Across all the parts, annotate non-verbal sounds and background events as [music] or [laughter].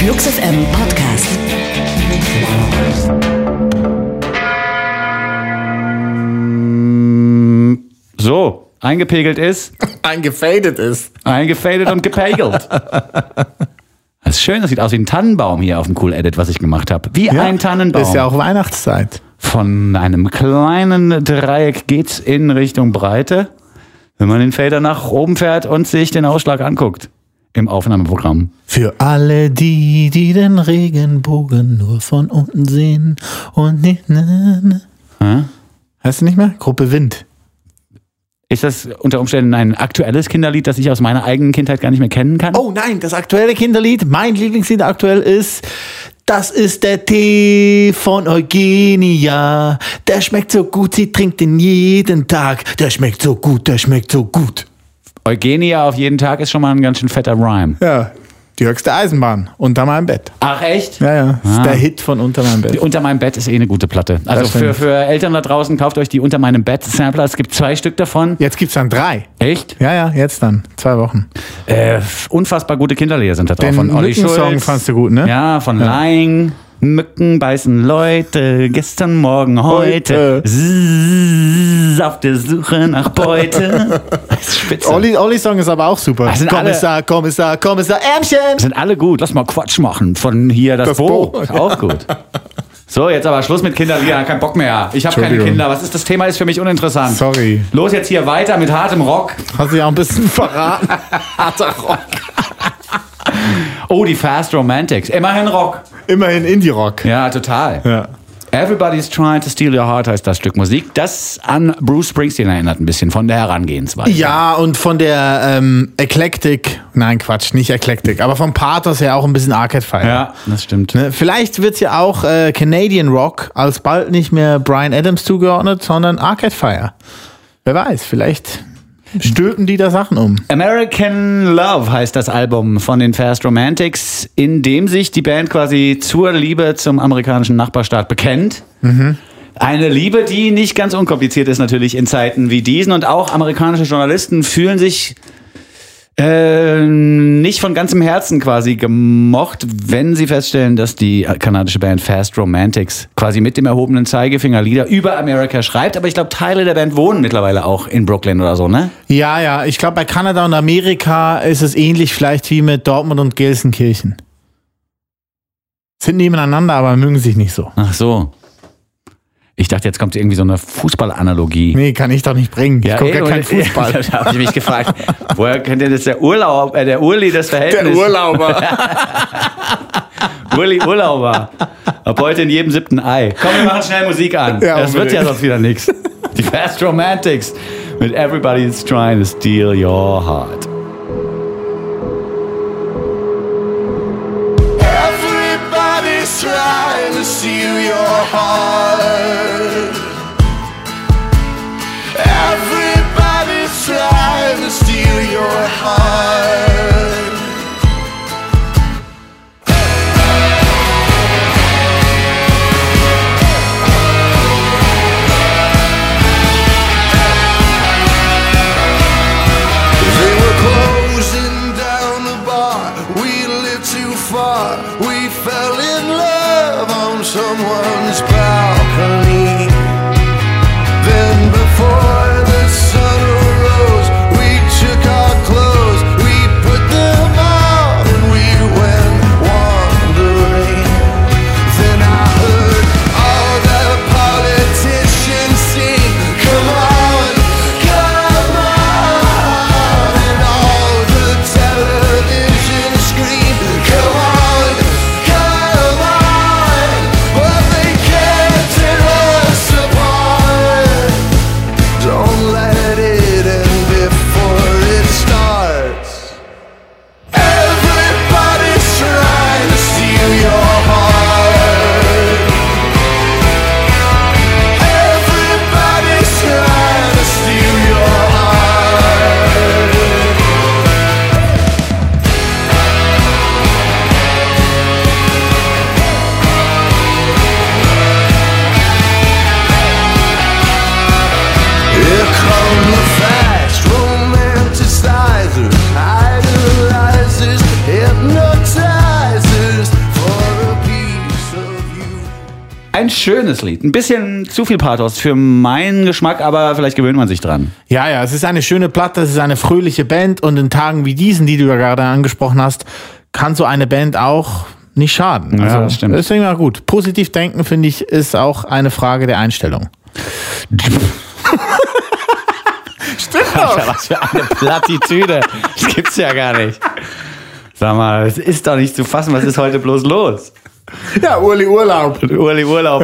Flux FM Podcast. So, eingepegelt ist, [laughs] Eingefadet ist. eingefadet und gepegelt. [laughs] Das ist schön, das sieht aus wie ein Tannenbaum hier auf dem Cool Edit, was ich gemacht habe. Wie ein Tannenbaum. Ist ja auch Weihnachtszeit. Von einem kleinen Dreieck geht's in Richtung Breite, wenn man den Fader nach oben fährt und sich den Ausschlag anguckt im Aufnahmeprogramm. Für alle die, die den Regenbogen nur von unten sehen und nicht. Ne, ne. Hä? Heißt du nicht mehr? Gruppe Wind. Ist das unter Umständen ein aktuelles Kinderlied, das ich aus meiner eigenen Kindheit gar nicht mehr kennen kann? Oh nein, das aktuelle Kinderlied, mein Lieblingslied aktuell ist. Das ist der Tee von Eugenia. Der schmeckt so gut, sie trinkt ihn jeden Tag. Der schmeckt so gut, der schmeckt so gut. Eugenia auf jeden Tag ist schon mal ein ganz schön fetter Rhyme. Ja, die höchste Eisenbahn. Unter meinem Bett. Ach echt? Ja, ja. Das ist Ah. der Hit von Unter meinem Bett. Unter meinem Bett ist eh eine gute Platte. Also für, für Eltern da draußen, kauft euch die Unter meinem Bett Sampler. Es gibt zwei Stück davon. Jetzt gibt's dann drei. Echt? Ja, ja, jetzt dann. Zwei Wochen. Äh, unfassbar gute Kinderlieder sind da drauf. Den von Olli Schulz. fandst du gut, ne? Ja, von Lying. Mücken beißen Leute, gestern, morgen, heute. Heute. Auf der Suche nach Beute. [laughs] Olli, Olli Song ist aber auch super. Das sind alle- Kommissar, Kommissar, Kommissar, Ärmchen. sind alle gut. Lass mal Quatsch machen von hier das, Das Bo. Bo. Auch gut. So, jetzt aber Schluss mit Kinderliedern. Kein Bock mehr. Ich habe keine. Kinder. Was ist das Thema? Ist für mich uninteressant. Sorry. Los jetzt hier weiter mit hartem Rock. Hast du ja auch ein bisschen verraten. [laughs] Harter Rock. [laughs] Oh, die Fast Romantics. Immerhin Rock. Immerhin Indie-Rock. Ja, total. Ja. Everybody's Trying to Steal Your Heart heißt das Stück Musik. Das an Bruce Springsteen erinnert ein bisschen von der Herangehensweise. Ja, und von der ähm, Eklektik, nein Quatsch, nicht Eklektik, aber vom Pathos her auch ein bisschen Arcade Fire. Ja, das stimmt. Ne, Vielleicht wird ja auch äh, Canadian Rock alsbald nicht mehr Brian Adams zugeordnet, sondern Arcade Fire. Wer weiß, vielleicht stülpen die da Sachen um. American Love heißt das Album von den Fast Romantics, in dem sich die Band quasi zur Liebe zum amerikanischen Nachbarstaat bekennt. Eine Liebe, die nicht ganz unkompliziert ist natürlich in Zeiten wie diesen und auch amerikanische Journalisten fühlen sich äh, nicht von ganzem Herzen quasi gemocht, wenn sie feststellen, dass die kanadische Band Fast Romantics quasi mit dem erhobenen Zeigefinger Lieder über Amerika schreibt. Aber ich glaube, Teile der Band wohnen mittlerweile auch in Brooklyn oder so, ne? Ja, ja, ich glaube, bei Kanada und Amerika ist es ähnlich vielleicht wie mit Dortmund und Gelsenkirchen. Sind nebeneinander, aber mögen sich nicht so. Ach so. Ich dachte, jetzt kommt irgendwie so eine Fußballanalogie. Nee, kann ich doch nicht bringen. Ich gucke ja eh, keinen und- Fußball. [laughs] da habe ich mich gefragt, woher kennt ihr das der Urlaub, äh, der Urli das Verhältnis? Urlauber. [laughs] Urli Urlauber. Ab heute in jedem siebten Ei. Komm, wir machen schnell Musik an. Ja, das wird unbedingt. ja sonst wieder nichts. Die Fast Romantics mit Everybody's Trying to Steal Your Heart. Schönes Lied. Ein bisschen zu viel Pathos für meinen Geschmack, aber vielleicht gewöhnt man sich dran. Ja, ja, es ist eine schöne Platte, es ist eine fröhliche Band und in Tagen wie diesen, die du ja gerade angesprochen hast, kann so eine Band auch nicht schaden. Ja, also, das stimmt. Ist immer gut. Positiv denken, finde ich, ist auch eine Frage der Einstellung. [laughs] Stimmt Alter, was für eine Plattitüde. Das gibt's ja gar nicht. Sag mal, es ist doch nicht zu fassen, was ist heute bloß los? Ja, Uli Urlaub. Urli Urlaub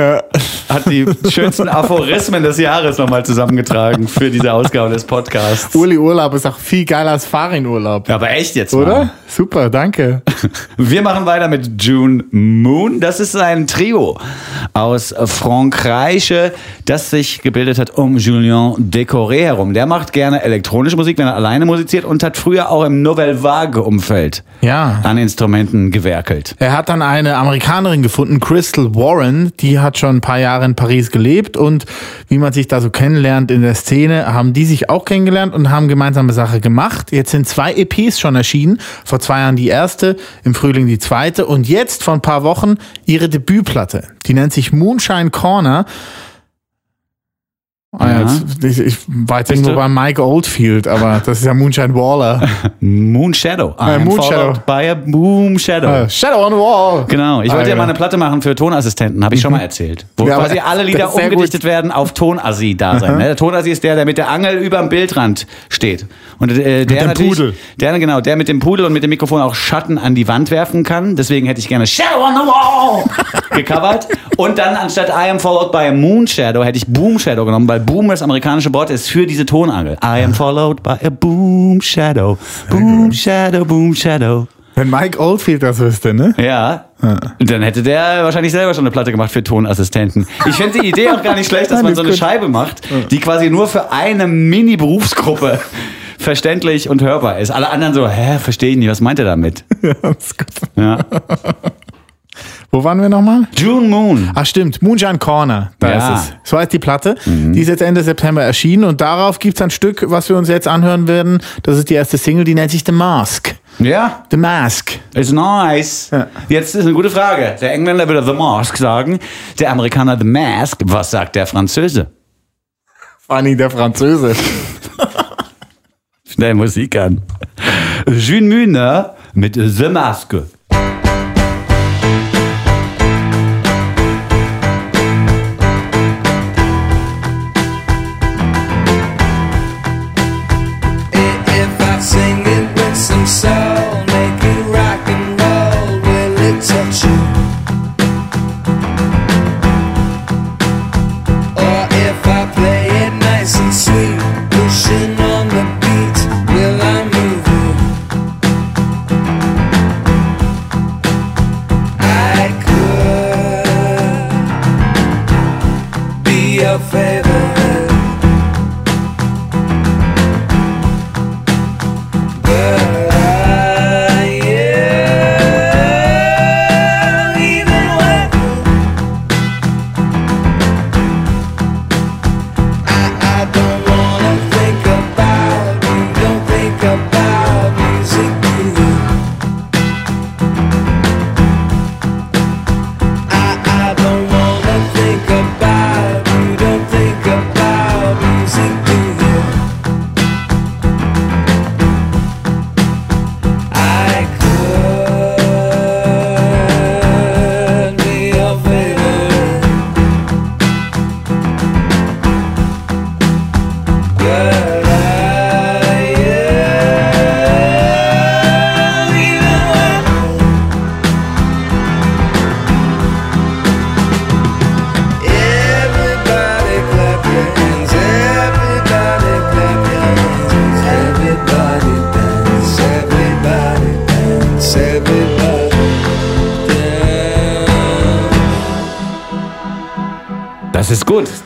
hat die schönsten Aphorismen des Jahres nochmal zusammengetragen für diese Ausgabe des Podcasts. Uli Urlaub ist auch viel geiler als Farin-Urlaub. Ja, aber echt jetzt Oder? Mal. Super, danke. [laughs] Wir machen weiter mit June Moon. Das ist ein Trio aus Frankreich, das sich gebildet hat um Julien Decoré herum. Der macht gerne elektronische Musik, wenn er alleine musiziert und hat früher auch im Nouvelle Vague-Umfeld Ja. an Instrumenten gewerkelt. Er hat dann eine Amerikanerin gefunden, Crystal Warren, die hat schon ein paar Jahre in Paris gelebt und wie man sich da so kennenlernt in der Szene, haben die sich auch kennengelernt und haben gemeinsame Sache gemacht. Jetzt sind zwei EPs schon erschienen, vor zwei Jahren die erste, im Frühling die zweite und jetzt vor ein paar Wochen ihre Debütplatte. Die nennt sich Moonshine Corner. Ah, Ja. ich, ich war jetzt Bist du- bei Mike Oldfield, aber [laughs] das ist ja Moonshine Waller. Moon Shadow. I Äh, am Moon Shadow. By a boom Shadow. Äh, Shadow on the Wall. Genau, ich wollte Ah, ja ja. mal eine Platte machen für Tonassistenten, habe ich schon mal erzählt. Wo Ja, quasi alle Lieder umgedichtet werden auf Tonassi da sein. Ne? Der Tonassi ist der, der mit der Angel über dem Bildrand steht. Und äh, der dem natürlich, Pudel. Der, genau, der mit dem Pudel und mit dem Mikrofon auch Schatten an die Wand werfen kann. Deswegen hätte ich gerne Shadow on the Wall [laughs] gecovert. Und dann anstatt I am followed by a Moon Shadow hätte ich Boom Shadow genommen, weil Boom das amerikanische Wort ist für diese Tonangel. I am followed by a Boom Shadow. Boom Shadow, Boom Shadow. Wenn Mike Oldfield das wüsste, ne? Ja. Dann hätte der wahrscheinlich selber schon eine Platte gemacht für Tonassistenten. Ich finde die Idee auch gar nicht schlecht, dass man so eine. Scheibe macht, die quasi nur für eine Mini-Berufsgruppe [laughs] verständlich und hörbar ist. Alle anderen so, hä, verstehe ich nicht, was meint er damit? [laughs] Das ist gut. Ja. [laughs] Wo waren wir nochmal? June Moon. Ach stimmt, Moonshine Corner, da Ja. ist es. So heißt die Platte. Die ist jetzt Ende September erschienen und darauf gibt's ein Stück, was wir uns jetzt anhören werden. Das ist die erste Single, die nennt sich The Mask. Ja, The Mask. ist nice. Ja. Jetzt ist eine gute Frage. Der Engländer würde The Mask sagen, der Amerikaner The Mask. Was sagt der Französe? Funny, der Französe. [laughs] Der Musik an. June Moon mit The Mask.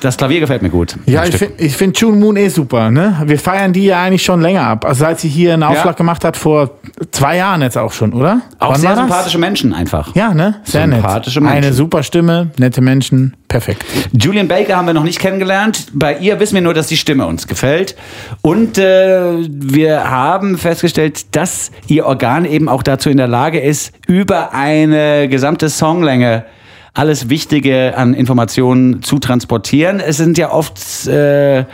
Das Klavier gefällt mir gut. Ja, ich finde ich find June Moon eh super. Ne? Wir feiern die ja eigentlich schon länger ab. Also seit sie hier einen Aufschlag gemacht hat, vor zwei Jahren jetzt auch schon, oder? Auch Wann sehr sympathische Menschen einfach. Ja, ne? Sehr Sympathische nett. Menschen. Eine super Stimme, nette Menschen, perfekt. Julian Baker haben wir noch nicht kennengelernt. Bei ihr wissen wir nur, dass die Stimme uns gefällt. Und äh, wir haben festgestellt, dass ihr Organ eben auch dazu in der Lage ist, über eine gesamte Songlänge alles Wichtige an Informationen zu transportieren. Es sind ja oft äh,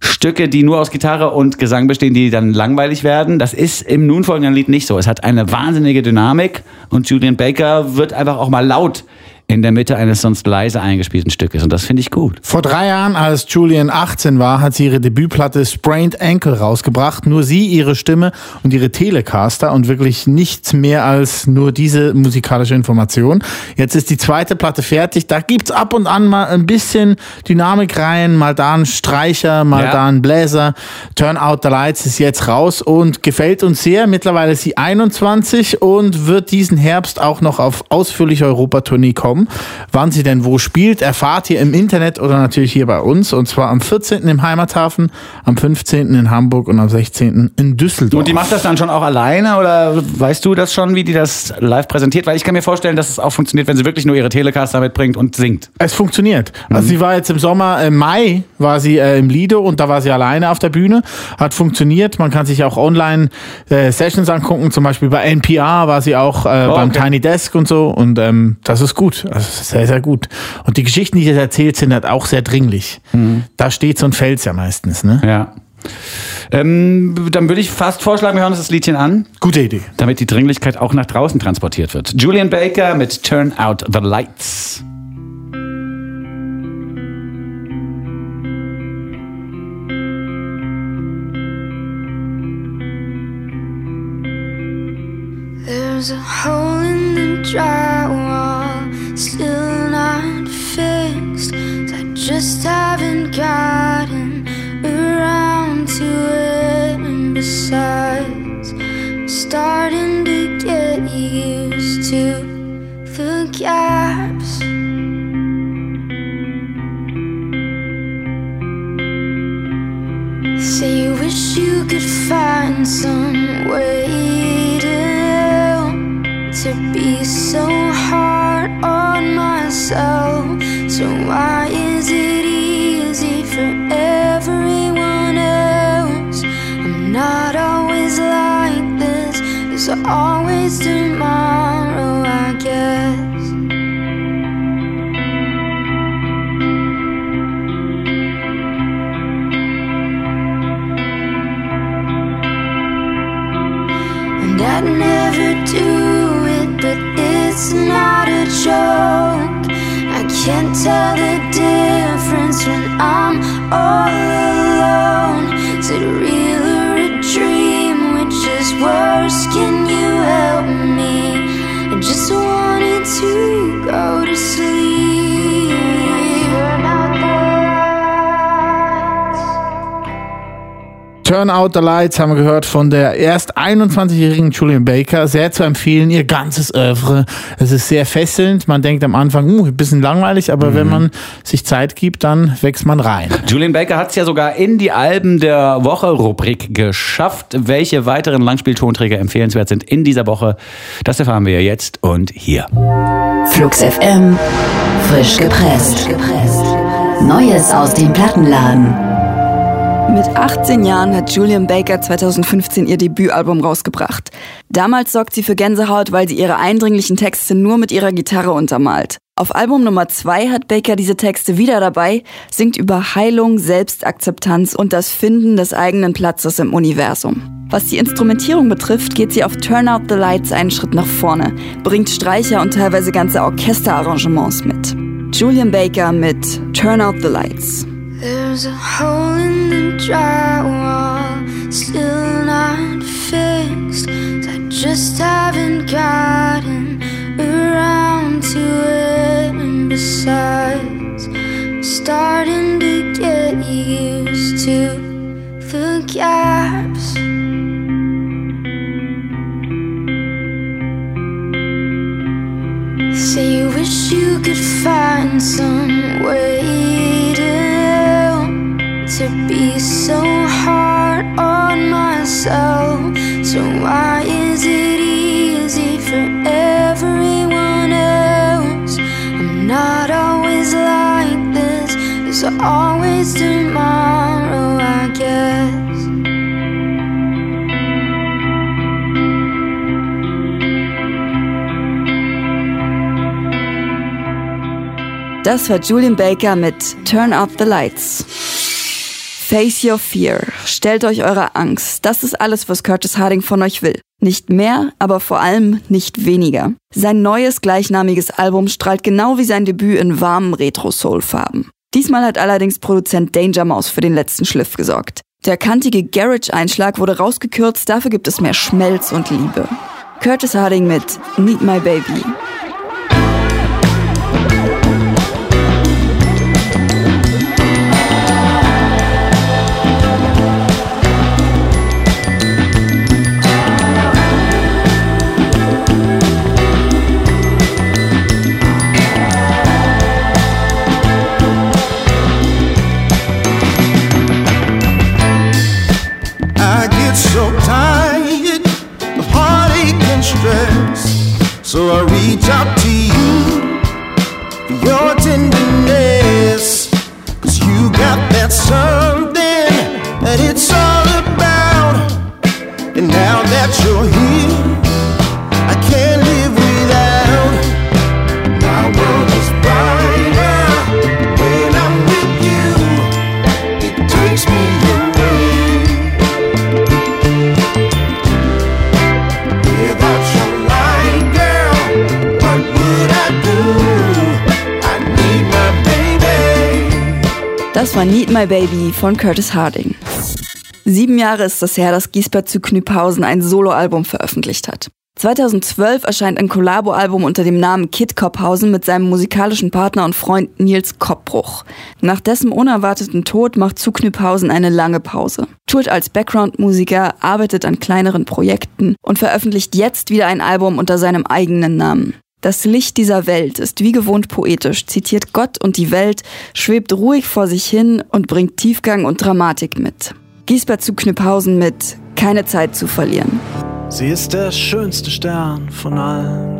Stücke, die nur aus Gitarre und Gesang bestehen, die dann langweilig werden. Das ist im nun folgenden Lied nicht so. Es hat eine wahnsinnige Dynamik und Julian Baker wird einfach auch mal laut in der Mitte eines sonst leise eingespielten Stückes und das finde ich gut. Vor drei Jahren, als Julian 18 war, hat sie ihre Debütplatte Sprained Ankle rausgebracht. Nur sie, ihre Stimme und ihre Telecaster und wirklich nichts mehr als nur diese musikalische Information. Jetzt ist die zweite Platte fertig. Da gibt's ab und an mal ein bisschen Dynamik rein, mal da ein Streicher, mal Ja. da ein Bläser. Turn Out the Lights ist jetzt raus und gefällt uns sehr. Mittlerweile ist sie 21 und wird diesen Herbst auch noch auf ausführliche Europatournee kommen. Wann sie denn wo spielt, erfahrt ihr im Internet oder natürlich hier bei uns. Und zwar am 14. im Heimathafen, am 15. in Hamburg und am 16. in Düsseldorf. Und die macht das dann schon auch alleine oder weißt du das schon, wie die das live präsentiert? Weil ich kann mir vorstellen, dass es auch funktioniert, wenn sie wirklich nur ihre Telecaster mitbringt und singt. Es funktioniert. Also sie war jetzt im Sommer, im Mai war sie äh, im Lido und da war sie alleine auf der Bühne. Hat funktioniert. Man kann sich auch online äh, Sessions angucken. Zum Beispiel bei NPR war sie auch äh, beim okay. Tiny Desk und so. Und ähm, das ist gut. Also das sehr, sehr gut. Und die Geschichten, die sie erzählt, sind halt auch sehr dringlich. Da steht so ein Fels ja meistens. Ne? Ja. Ähm, dann würde ich fast vorschlagen, wir hören uns das Liedchen an, Gute Idee. damit die Dringlichkeit auch nach draußen transportiert wird. Julian Baker mit Turn Out the Lights. There's a hole in the drywall, still not fixed. I just haven't gotten around to it. And besides, I'm starting to get used to the gaps. Say you wish you could find some way to to be so So why is it easy for everyone else? I'm not always like this. There's always tomorrow, I guess. And I'd never do it, but it's not a joke. Can't tell the difference when I'm all alone. Is it real or a dream? Which is worse? Can you help me? I just wanted to go to sleep. Turn Out the Lights haben wir gehört von der erst 21-jährigen Julian Baker. Sehr zu empfehlen, ihr ganzes Oeuvre. Es ist sehr fesselnd. Man denkt am Anfang, uh, ein bisschen langweilig, aber wenn man sich Zeit gibt, dann wächst man rein. Julian Baker hat es ja sogar in die Alben der Woche-Rubrik geschafft. Welche weiteren Langspieltonträger empfehlenswert sind in dieser Woche, das erfahren wir jetzt und hier. Flux FM. Frisch gepresst. Neues aus dem Plattenladen. Mit 18 Jahren hat Julian Baker 2015 ihr Debütalbum rausgebracht. Damals sorgt sie für Gänsehaut, weil sie ihre eindringlichen Texte nur mit ihrer Gitarre untermalt. Auf Album Nummer 2 hat Baker diese Texte wieder dabei, singt über Heilung, Selbstakzeptanz und das Finden des eigenen Platzes im Universum. Was die Instrumentierung betrifft, geht sie auf Turn Out the Lights einen Schritt nach vorne, bringt Streicher und teilweise ganze Orchesterarrangements mit. Julian Baker mit Turn Out the Lights. There's a hole in the drywall, still not fixed. I just haven't gotten around to it. Das war Julian Baker mit Turn Up the Lights. Face your fear. Stellt euch eure Angst. Das ist alles, was Curtis Harding von euch will. Nicht mehr, aber vor allem nicht weniger. Sein neues gleichnamiges Album strahlt genau wie sein Debüt in warmen Retro-Soul-Farben. Diesmal hat allerdings Produzent Danger Mouse für den letzten Schliff gesorgt. Der kantige Garage-Einschlag wurde rausgekürzt, dafür gibt es mehr Schmelz und Liebe. Curtis Harding mit Meet My Baby. Das war Need My Baby von Curtis Harding. Sieben Jahre ist es her, dass Giesbert zu Knüpphausen ein Soloalbum veröffentlicht hat. 2012 erscheint ein Kollabo-Album unter dem Namen Kid Kopphausen mit seinem musikalischen Partner und Freund Nils Koppbruch. Nach dessen unerwarteten Tod macht zu Knüpphausen eine lange Pause. Tourt als Background-Musiker, arbeitet an kleineren Projekten und veröffentlicht jetzt wieder ein Album unter seinem eigenen Namen. Das Licht dieser Welt ist wie gewohnt poetisch, zitiert Gott und die Welt, schwebt ruhig vor sich hin und bringt Tiefgang und Dramatik mit. Giesbert zu Knüpphausen mit Keine Zeit zu verlieren. Sie ist der schönste Stern von allen.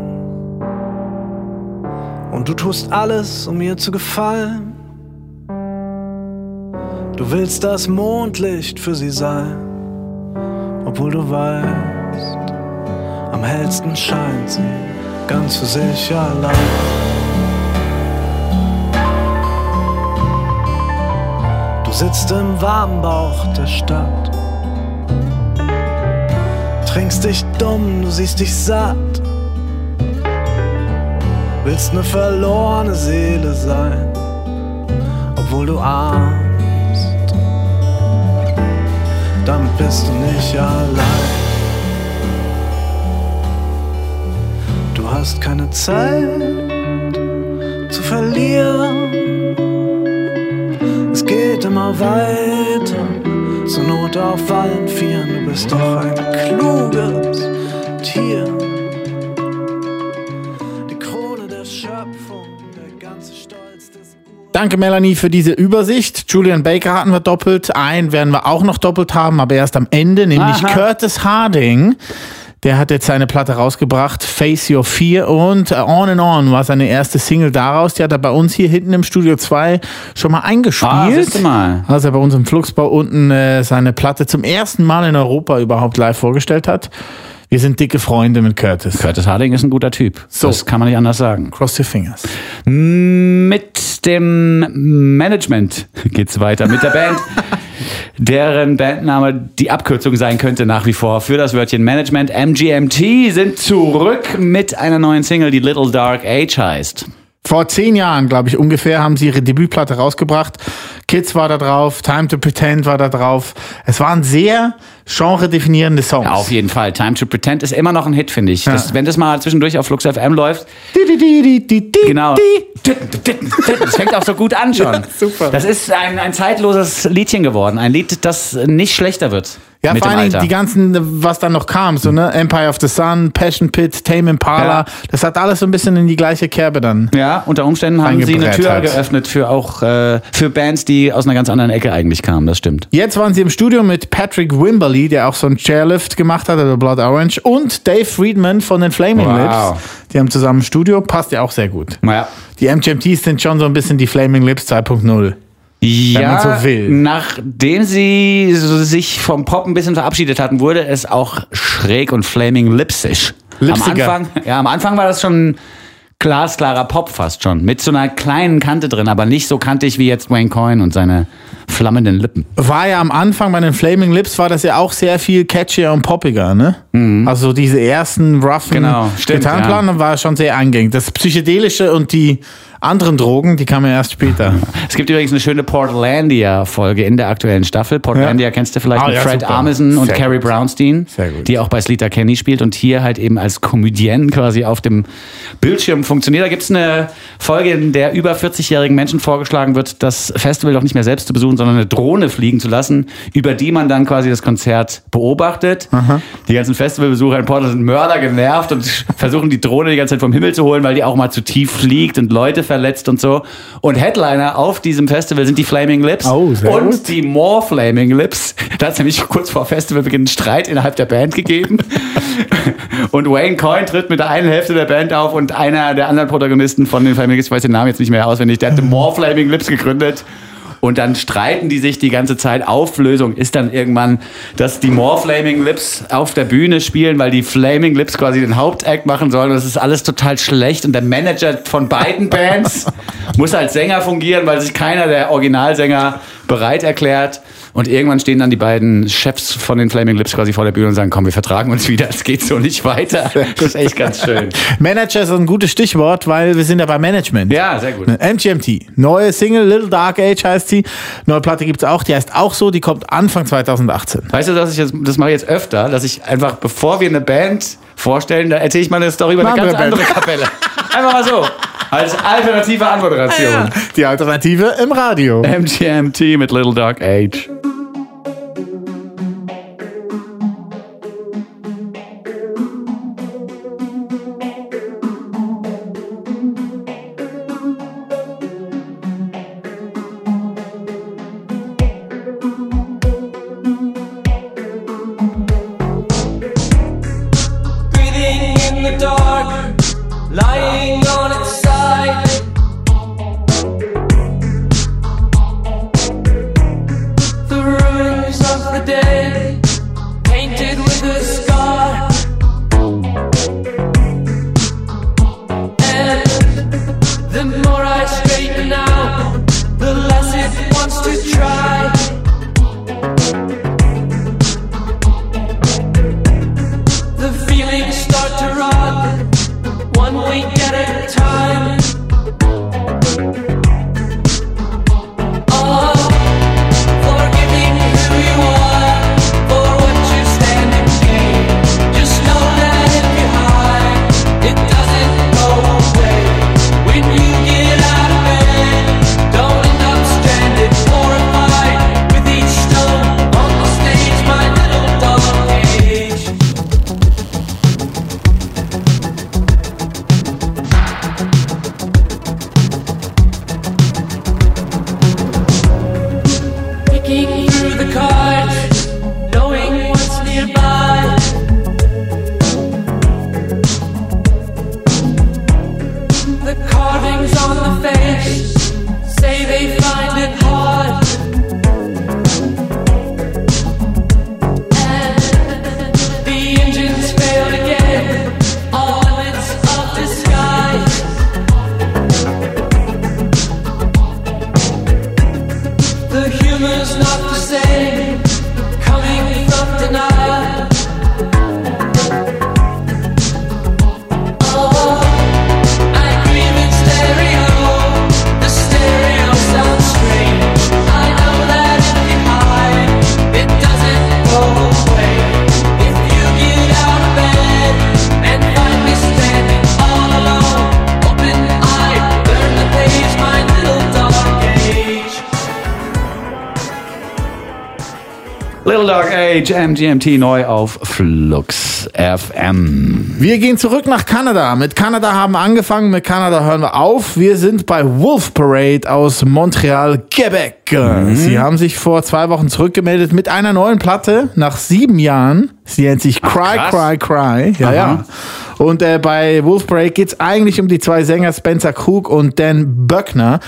Und du tust alles, um ihr zu gefallen. Du willst das Mondlicht für sie sein, obwohl du weißt, am hellsten scheint sie ganz für sich allein. Du sitzt im warmen Bauch der Stadt trinkst dich dumm, du siehst dich satt. Willst ne verlorene Seele sein, obwohl du ahnst, damit bist du nicht allein. Hast keine Zeit zu verlieren. Es geht immer weiter zur Not auf allen Vieren, du bist doch ein kluges Tier. Die Krone der Schöpfung, der ganze Stolz des Danke, Melanie, für diese Übersicht. Julian Baker hatten wir doppelt. Einen werden wir auch noch doppelt haben, aber erst am Ende, nämlich Aha. Curtis Harding. Der hat jetzt seine Platte rausgebracht, Face Your Fear und äh, On and On war seine erste Single daraus. Die hat er bei uns hier hinten im Studio 2 schon mal eingespielt. Ah, siehst mal. Als er bei uns im Flugsbau unten äh, seine Platte zum ersten Mal in Europa überhaupt live vorgestellt hat. Wir sind dicke Freunde mit Curtis. Curtis Harding ist ein guter Typ. So. Das kann man nicht anders sagen. Cross your fingers. Mit dem Management [laughs] geht's weiter. Mit der Band, [laughs] deren Bandname die Abkürzung sein könnte nach wie vor für das Wörtchen Management. MGMT sind zurück mit einer neuen Single, die Little Dark Age heißt. Vor zehn Jahren, glaube ich, ungefähr, haben sie ihre Debütplatte rausgebracht. Kids war da drauf, Time to Pretend war da drauf. Es waren sehr genre-definierende Songs. Ja, auf jeden Fall. Time to Pretend ist immer noch ein Hit, finde ich. Das, wenn das mal zwischendurch auf Flux FM läuft, Genau. Das fängt auch so gut an schon. super. Das ist ein, ein zeitloses Liedchen geworden. Ein Lied, das nicht schlechter wird. Ja, vor dem allen Dingen Alter. die ganzen, was dann noch kam, so, ne? Empire of the Sun, Passion Pit, Tame Impala. Ja. Das hat alles so ein bisschen in die gleiche Kerbe dann. ja, unter Umständen haben sie eine Tür Reingebrettert. geöffnet für auch äh, für Bands, die aus einer ganz anderen Ecke eigentlich kamen. Das stimmt. Jetzt waren sie im Studio mit Patrick Wimberly, der auch so einen Chairlift gemacht hat, oder Blood Orange, und Dave Friedman von den Flaming Wow. Lips. Die haben zusammen ein Studio, passt ja auch sehr gut. Naja. Die MGMTs sind schon so ein bisschen die Flaming Lips 2.0. Ja, man so will. nachdem sie so sich vom Pop ein bisschen verabschiedet hatten, wurde es auch schräg und flaming lipsisch. Am Lipsiger. Anfang, ja, am Anfang war das schon glasklarer Pop fast schon. Mit so einer kleinen Kante drin, aber nicht so kantig wie jetzt Wayne Coyne und seine flammenden Lippen. War ja am Anfang bei den Flaming Lips war das ja auch sehr viel catchier und poppiger, ne? Also diese ersten roughen Genau, stimmt, Gitarrenplanen war schon sehr eingängig. Das Psychedelische und die anderen Drogen, die kamen erst später. Es gibt übrigens eine schöne Portlandia-Folge in der aktuellen Staffel. Portlandia Ja. kennst du vielleicht Ah, mit ja, Fred super. Armisen und Sehr Carrie gut. Brownstein, Sehr gut. die auch bei Sleater Kenny spielt und hier halt eben als Comedienne quasi auf dem Bildschirm funktioniert. Da gibt es eine Folge, in der über 40-jährigen Menschen vorgeschlagen wird, das Festival doch nicht mehr selbst zu besuchen, sondern eine Drohne fliegen zu lassen, über die man dann quasi das Konzert beobachtet. Die ganzen Festivalbesucher in Portland sind Mörder genervt und [laughs] versuchen die Drohne die ganze Zeit vom Himmel zu holen, weil die auch mal zu tief fliegt und Leute verletzt und so. Und Headliner auf diesem Festival sind die Flaming Lips Oh, und gut. die More Flaming Lips. Da hat es nämlich kurz vor Festivalbeginn einen Streit innerhalb der Band gegeben. [laughs] und Wayne Coyne tritt mit der einen Hälfte der Band auf und einer der anderen Protagonisten von den Flaming Lips, ich weiß den Namen jetzt nicht mehr auswendig, der hat die More Flaming Lips gegründet. Und dann streiten die sich die ganze Zeit. Auflösung ist dann irgendwann, dass die More Flaming Lips auf der Bühne spielen, weil die Flaming Lips quasi den Hauptact machen sollen. Das ist alles total schlecht. Und der Manager von beiden [laughs] Bands muss als Sänger fungieren, weil sich keiner der Originalsänger bereit erklärt. Und irgendwann stehen dann die beiden Chefs von den Flaming Lips quasi vor der Bühne und sagen, komm, wir vertragen uns wieder, es geht so nicht weiter. [laughs] Das ist echt ganz schön. Manager ist ein gutes Stichwort, weil wir sind ja bei Management. Ja, sehr gut. MGMT. Neue Single, Little Dark Age heißt sie. Neue Platte gibt's auch, die heißt auch so, die kommt Anfang 2018. Weißt du, dass ich jetzt, das mache ich jetzt öfter, dass ich einfach, bevor wir eine Band vorstellen, da erzähle ich mal eine Story über eine ganz andere andere Kapelle. [laughs] Einfach mal so. Als alternative Anmoderation. Die Alternative im Radio. MGMT mit Little Dark Age. Dark Age, MGMT neu auf Flux FM. Wir gehen zurück nach Kanada. Mit Kanada haben wir angefangen, mit Kanada hören wir auf. Wir sind bei Wolf Parade aus Montreal, Quebec. Sie haben sich vor zwei Wochen zurückgemeldet mit einer neuen Platte nach sieben Jahren. Sie nennt sich Cry, krass. Cry, Cry. Ja, Aha. ja. Und äh, bei Wolf Parade geht es eigentlich um die zwei Sänger Spencer Krug und Dan Böckner.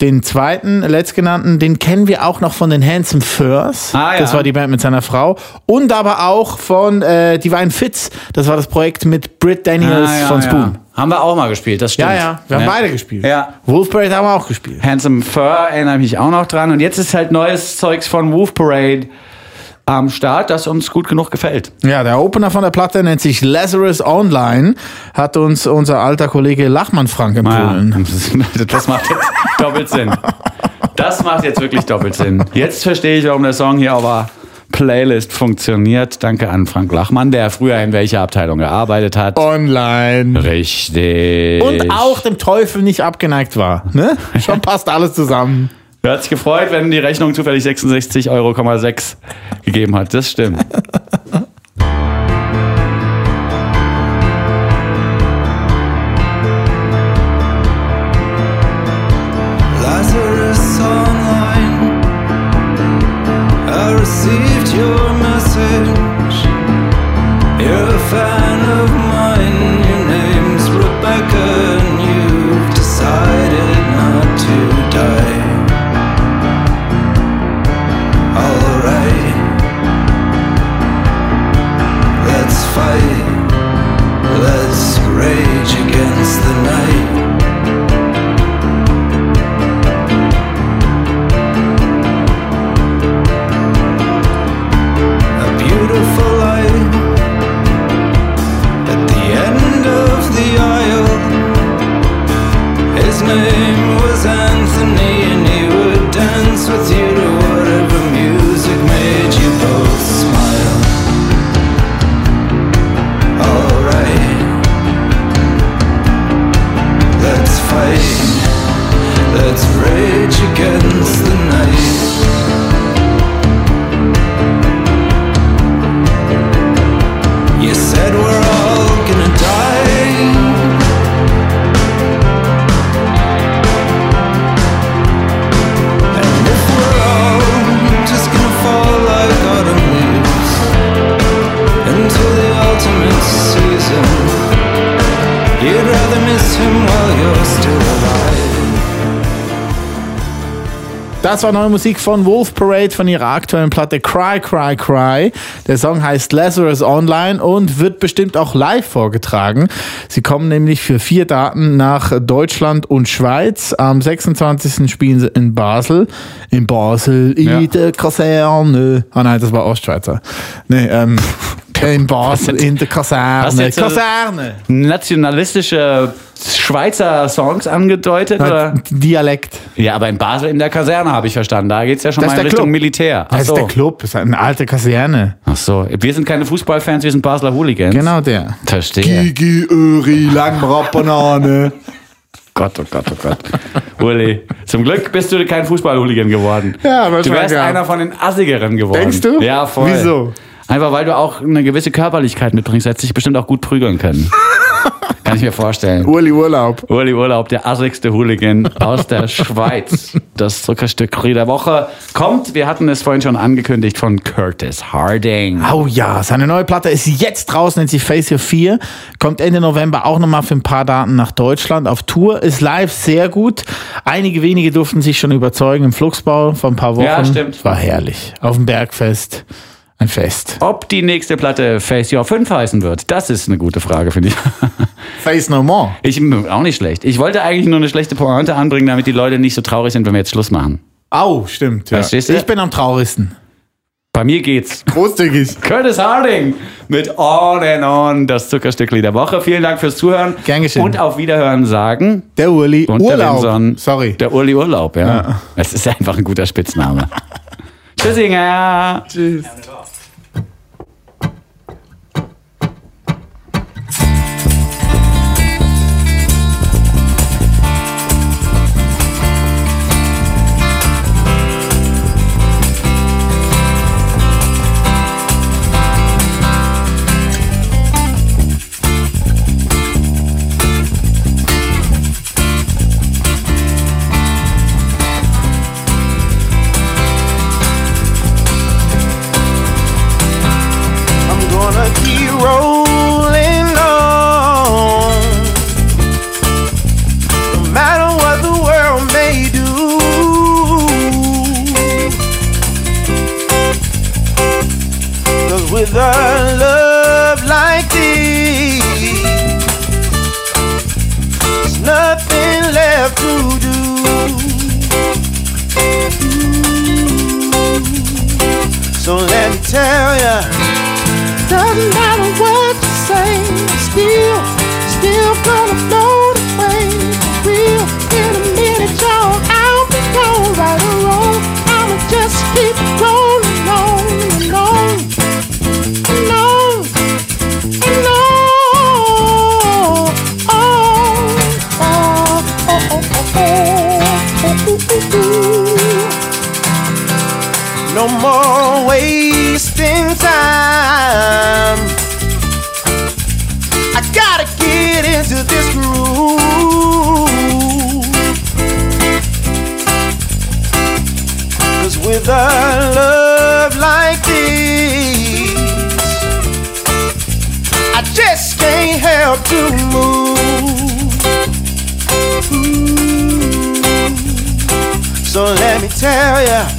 Den zweiten, letztgenannten, den kennen wir auch noch von den Handsome Furs. Ah, ja. Das war die Band mit seiner Frau. Und aber auch von äh, Divine Fits. Das war das Projekt mit Britt Daniels Ah, ja, von ja. Spoon. Haben wir auch mal gespielt, das stimmt. Ja, ja, wir haben beide gespielt. Ja. Wolf Parade haben wir auch gespielt. Handsome Fur erinnere ich mich auch noch dran. Und jetzt ist halt neues Zeugs von Wolf Parade am Start, das uns gut genug gefällt. Ja, der Opener von der Platte nennt sich Lazarus Online, hat uns unser alter Kollege Lachmann Frank empfohlen. Ja, [laughs] das macht jetzt doppelt Sinn. Das macht jetzt wirklich doppelt Sinn. Jetzt verstehe ich, warum der Song hier auf der Playlist funktioniert. Danke an Frank Lachmann, der früher in welcher Abteilung gearbeitet hat. Online. Richtig. Und auch dem Teufel nicht abgeneigt war. Ne? Schon passt alles zusammen. Er hat sich gefreut, wenn die Rechnung zufällig 66,6 Euro gegeben hat. Das stimmt. [laughs] Das war neue Musik von Wolf Parade von ihrer aktuellen Platte Cry, Cry, Cry. Der Song heißt Lazarus Online und wird bestimmt auch live vorgetragen. Sie kommen nämlich für vier Daten nach Deutschland und Schweiz. Am 26. spielen sie in Basel. In Basel, in Ja. der Kaserne. Ah nein, das war Ostschweizer. Nee, ähm, [laughs] in Basel, in der Kaserne. äh, Kaserne. Nationalistische Schweizer Songs angedeutet? Oder? Dialekt. Ja, aber in Basel in der Kaserne habe ich verstanden. Da geht es ja schon Das mal ist in der Richtung Club. Militär. Ach Das ist so. der Club, das ist eine alte Kaserne. Ach so. Wir sind keine Fußballfans, wir sind Basler Hooligans. Genau der. Verstehe. Gigi, Öri, Langbratbanane. Gott, oh Gott, oh Gott. Uli, zum Glück bist du kein Fußball-Hooligan geworden. Ja, Du wahrscheinlich, wärst einer von den Assigeren geworden. Denkst du? Ja, voll. Wieso? Einfach weil du auch eine gewisse Körperlichkeit mitbringst, hättest dich bestimmt auch gut prügeln können. [laughs] Kann ich mir vorstellen. Uli Urlaub. Uli Urlaub, der assigste Hooligan aus der [laughs] Schweiz. Das Zuckerstück der Woche kommt, wir hatten es vorhin schon angekündigt, von Curtis Harding. Oh ja, seine neue Platte ist jetzt draußen, nennt sich Face Your 4. Kommt Ende November auch nochmal für ein paar Daten nach Deutschland auf Tour. Ist live sehr gut. Einige wenige durften sich schon überzeugen im Flugsbau vor ein paar Wochen. Ja, stimmt. War herrlich. Auf dem Bergfest. Ein Fest. Ob die nächste Platte Face Your 5 heißen wird, das ist eine gute Frage, finde ich. [laughs] Face No More. Ich auch nicht schlecht. Ich wollte eigentlich nur eine schlechte Pointe anbringen, damit die Leute nicht so traurig sind, wenn wir jetzt Schluss machen. Au, stimmt. Ja. Verstehst du? Ich bin am traurigsten. Bei mir geht's. Großzügig. [laughs] Curtis Harding mit On and On, das Zuckerstückli der Woche. Vielen Dank fürs Zuhören. Gern geschehen. Und auf Wiederhören sagen. Der Uli Und der Urlaub. Vinson. Sorry. Der Uli Urlaub, ja. Es ist einfach ein guter Spitzname. Tschüssinger. [laughs] Tschüss. Tell ya,